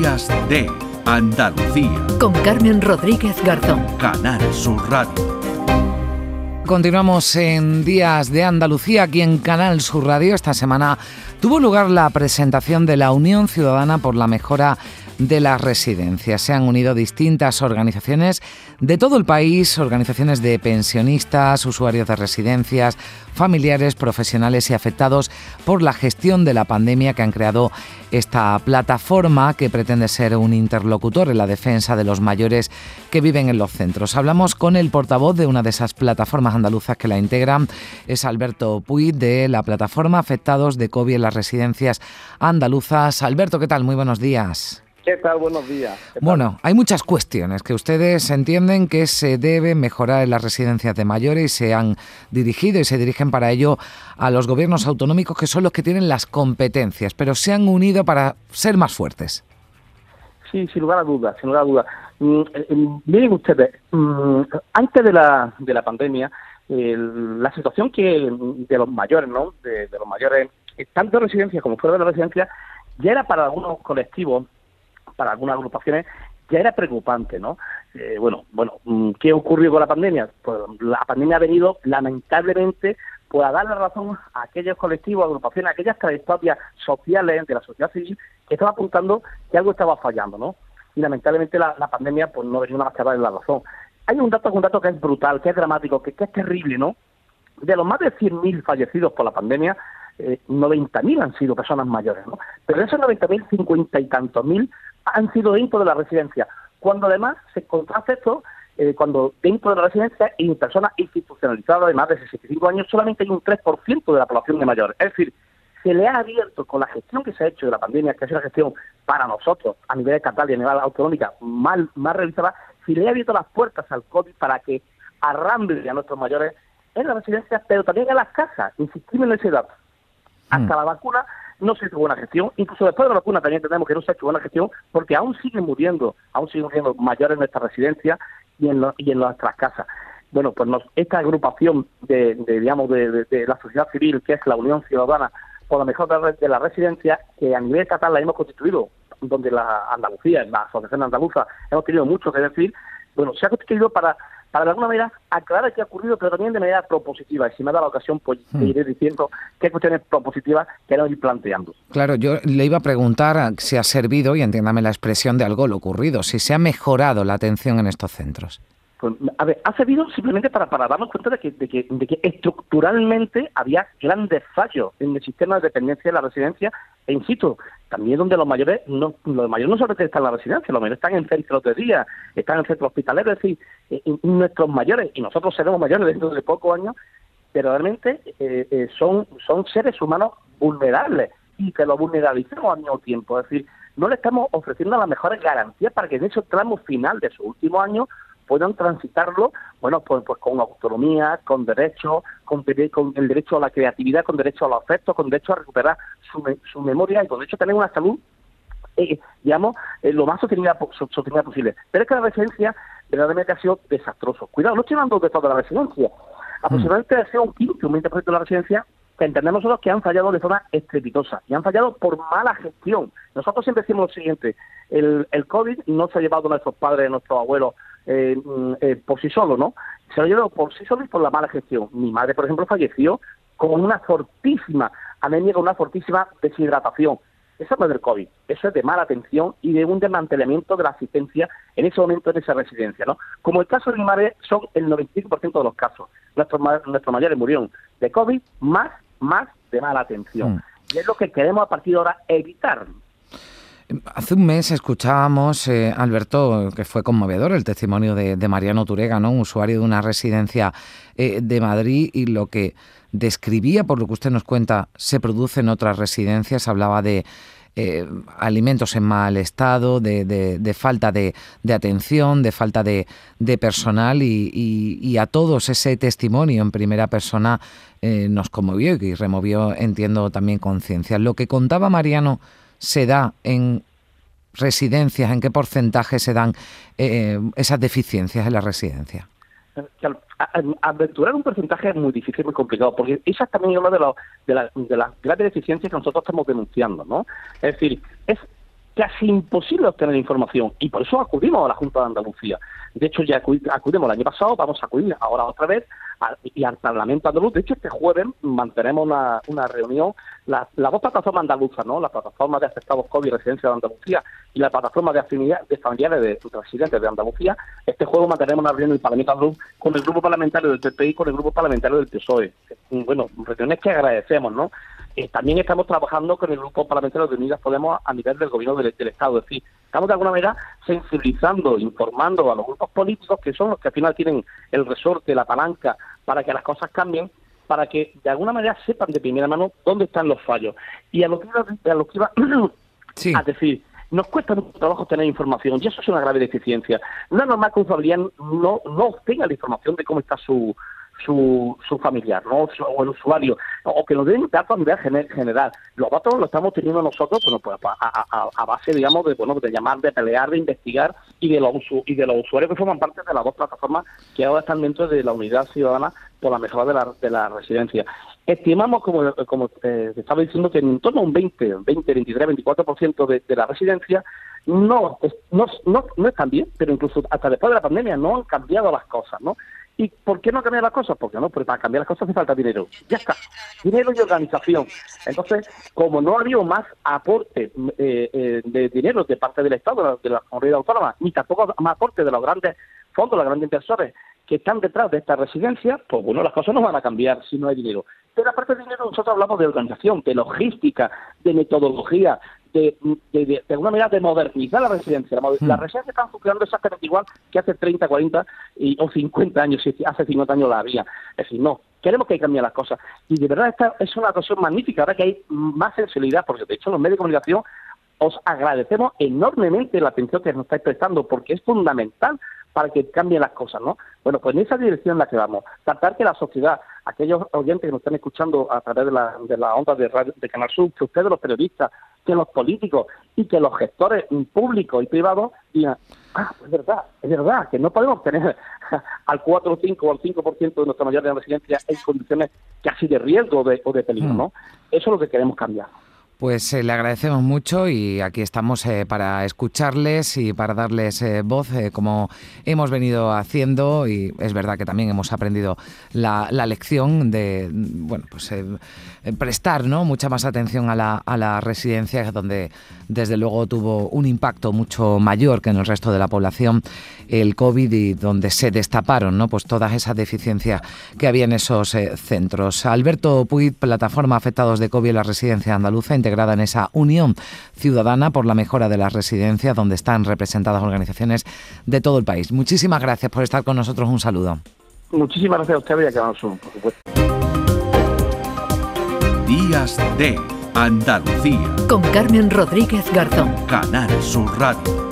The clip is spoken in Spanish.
Días de Andalucía. Con Carmen Rodríguez Garzón. Canal Sur Radio. Continuamos en Días de Andalucía aquí en Canal Sur Radio. Esta semana tuvo lugar la presentación de la Unión Ciudadana por la Mejora de las residencias. Se han unido distintas organizaciones de todo el país, organizaciones de pensionistas, usuarios de residencias, familiares, profesionales y afectados por la gestión de la pandemia que han creado esta plataforma que pretende ser un interlocutor en la defensa de los mayores que viven en los centros. Hablamos con el portavoz de una de esas plataformas andaluzas que la integran, es Alberto Puig de la plataforma Afectados de COVID en las residencias andaluzas. Alberto, ¿qué tal? Muy buenos días. ¿Qué tal? Buenos días. Bueno, hay muchas cuestiones que ustedes entienden que se deben mejorar en las residencias de mayores y se han dirigido y se dirigen para ello a los gobiernos autonómicos que son los que tienen las competencias, pero se han unido para ser más fuertes. Sí, sin lugar a dudas, sin lugar a dudas. Mm, eh, mm, miren ustedes, mm, antes de la, de la pandemia, la situación que de los mayores, ¿no? De, de los mayores, tanto en residencias como fuera de la residencia, ya era para algunos colectivos para algunas agrupaciones ya era preocupante, ¿no? Eh, bueno, bueno, mm, ¿qué ocurrió con la pandemia? Pues la pandemia ha venido, lamentablemente, pues a dar la razón a aquellos colectivos, agrupaciones, aquellas trayectorias sociales de la sociedad civil que estaban apuntando que algo estaba fallando, ¿no? Y lamentablemente la, pandemia pues no venía más que darle la razón. Hay un dato, un dato que es brutal, que es dramático, que, es terrible, ¿no? De los más de 100.000 fallecidos por la pandemia, eh, 90.000 han sido personas mayores, ¿no? Pero de esos 90.000, 50 y tantos mil han sido dentro de la residencia, cuando además se contrasta esto eh, cuando dentro de la residencia y en personas institucionalizadas de más de 65 años solamente hay un 3% de la población de mayores. Es decir, se le ha abierto con la gestión que se ha hecho de la pandemia, que es una gestión para nosotros a nivel estatal y a nivel autonómica mal, más realizada, se le ha abierto las puertas al COVID para que arramble a nuestros mayores en las residencias, pero también en las casas. Insistimos en ese dato. Hasta mm. la vacuna no se hizo buena gestión. Incluso después de la vacuna también tenemos que no se ha hecho buena gestión porque aún siguen muriendo, aún siguen muriendo mayores en nuestra residencia y en, y en nuestras casas. Bueno, pues esta agrupación de, digamos, de, la sociedad civil, que es la Unión Ciudadana por la mejor de la residencia, que a nivel estatal la hemos constituido, donde la Andalucía, la Asociación Andaluza, hemos tenido mucho que decir, bueno, se ha constituido para para de alguna manera aclarar qué ha ocurrido, pero también de manera propositiva. Y si me da la ocasión, pues hmm. iré diciendo qué cuestiones propositivas queremos ir planteando. Claro, yo le iba a preguntar si ha servido, y entiéndame la expresión de algo lo ocurrido, si se ha mejorado la atención en estos centros. Pues, a ver, ha servido simplemente para, para darnos cuenta de que, de, que, estructuralmente había grandes fallos en el sistema de dependencia de la residencia e insisto, también donde los mayores no, los mayores no solamente están en la residencia, los mayores están en centros de día, están en centros hospitaleros, es decir, eh, nuestros mayores, y nosotros seremos mayores dentro de pocos años, pero realmente eh, eh, son, son seres humanos vulnerables y que lo vulnerabilizamos al mismo tiempo, es decir, no le estamos ofreciendo las mejores garantías para que en ese tramo final de su último año puedan transitarlo, bueno, pues, pues con autonomía, con derecho, con, con, el derecho a la creatividad, con derecho a los afectos, con derecho a recuperar su, su memoria y con derecho a tener una salud, eh, digamos, eh, lo más sostenida, sostenida posible. Pero es que la residencia verdaderamente ha sido desastroso. Cuidado, no estoy hablando de toda la residencia. Mm. Aproximadamente ha sido un 15, un 20% de la residencia que entendemos nosotros que han fallado de forma estrepitosa y han fallado por mala gestión. Nosotros siempre decimos lo siguiente, el, el COVID no se ha llevado a nuestros padres, a nuestros abuelos eh, eh, por sí solo, ¿no? Se lo llevado por sí solo y por la mala gestión. Mi madre, por ejemplo, falleció con una fortísima anemia, con una fortísima deshidratación. Eso no es del COVID, eso es de mala atención y de un desmantelamiento de la asistencia en ese momento en esa residencia, ¿no? Como el caso de mi madre son el 95% de los casos. Nuestros, nuestros mayores murieron de COVID más más de mala atención. Mm. Y es lo que queremos a partir de ahora evitar. Hace un mes escuchábamos, eh, Alberto, que fue conmovedor el testimonio de, Mariano Turega, ¿no? un usuario de una residencia eh, de Madrid, y lo que describía, por lo que usted nos cuenta, se produce en otras residencias. Hablaba de eh, alimentos en mal estado, de, falta de, atención, de falta de, personal y, a todos ese testimonio en primera persona nos conmovió y removió, entiendo, también conciencia. Lo que contaba Mariano se da en residencias, en qué porcentaje se dan eh, esas deficiencias en la residencia aventurar un porcentaje es muy difícil, muy complicado, porque esa es también una de, de, de las grandes deficiencias que nosotros estamos denunciando, ¿no? Es decir, es casi imposible obtener información y por eso acudimos a la Junta de Andalucía. De hecho, ya acudimos el año pasado, vamos a acudir ahora otra vez y al Parlamento andaluz. De hecho, este jueves mantenemos una, reunión, las dos plataformas andaluzas, ¿no? la plataforma de afectados COVID y residencia de Andalucía y la plataforma de, de familiares de, residentes de Andalucía, este jueves mantenemos una reunión en el Parlamento andaluz con el grupo parlamentario del PP y con el grupo parlamentario del PSOE. Bueno, reuniones que agradecemos, ¿no? Eh, también estamos trabajando con el grupo parlamentario de Unidas Podemos a nivel del gobierno del, Estado. Es decir, estamos de alguna manera sensibilizando, informando a los grupos políticos que son los que al final tienen el resorte, la palanca para que las cosas cambien, para que de alguna manera sepan de primera mano dónde están los fallos. Y a lo que iba, a, lo que iba a decir, nos cuesta mucho trabajo tener información y eso es una grave deficiencia. No es normal que un familiar no, no obtenga la información de cómo está su, su, su familiar, ¿no? o el usuario, o que nos den datos a nivel general. Los datos los estamos teniendo nosotros, bueno, pues a, base, digamos, de bueno, de llamar, de pelear, de investigar y de los usuarios que forman parte de las dos plataformas que ahora están dentro de la unidad ciudadana por la mejora de la, de la residencia. Estimamos, como, como eh, estaba diciendo, que en torno a un 20, 20, 23, 24% de, de la residencia no, no, no, no están bien, pero incluso hasta después de la pandemia no han cambiado las cosas, ¿no? ¿Y por qué no cambiar las cosas? Porque no, porque para cambiar las cosas hace falta dinero. Ya está. Dinero y organización. Entonces, como no ha habido más aporte eh, eh, de dinero de parte del Estado, de la, comunidad autónoma, ni tampoco más aporte de los grandes fondos, los grandes inversores que están detrás de esta residencia, pues bueno, las cosas no van a cambiar si no hay dinero. Pero aparte de dinero, nosotros hablamos de organización, de logística, de metodología, de, de, alguna manera de modernizar la residencia. La, residencia hmm. residencias están funcionando exactamente igual que hace 30, 40 y, o 50 años, si hace 50 años la había. Es decir, no, queremos que cambien las cosas. Y de verdad esta es una ocasión magnífica, ahora que hay más sensibilidad, porque de hecho los medios de comunicación os agradecemos enormemente la atención que nos estáis prestando, porque es fundamental para que cambien las cosas, ¿no? Bueno, pues en esa dirección en la que vamos, tratar que la sociedad, aquellos oyentes que nos están escuchando a través de la, de la onda de, radio, de Canal Sur, que ustedes los periodistas, que los políticos y que los gestores públicos y privados digan, ah, pues es verdad, es verdad, que no podemos tener al 4 o 5 o al 5% de nuestra mayoría de residencia en condiciones casi de riesgo o de peligro, mm. ¿no? Eso es lo que queremos cambiar. Pues eh, le agradecemos mucho y aquí estamos eh, para escucharles y para darles eh, voz como hemos venido haciendo y es verdad que también hemos aprendido la, lección de bueno pues prestar ¿no? mucha más atención a la, a la residencia donde desde luego tuvo un impacto mucho mayor que en el resto de la población el COVID y donde se destaparon ¿no? pues todas esas deficiencias que había en esos centros. Alberto Puig, plataforma afectados de COVID en la residencia andaluza, integrada en esa Unión Ciudadana por la mejora de las residencias, donde están representadas organizaciones de todo el país. Muchísimas gracias por estar con nosotros. Un saludo. Muchísimas gracias a usted y a por supuesto. Días de Andalucía. Con Carmen Rodríguez Garzón. Canal Sur Radio.